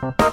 Bye.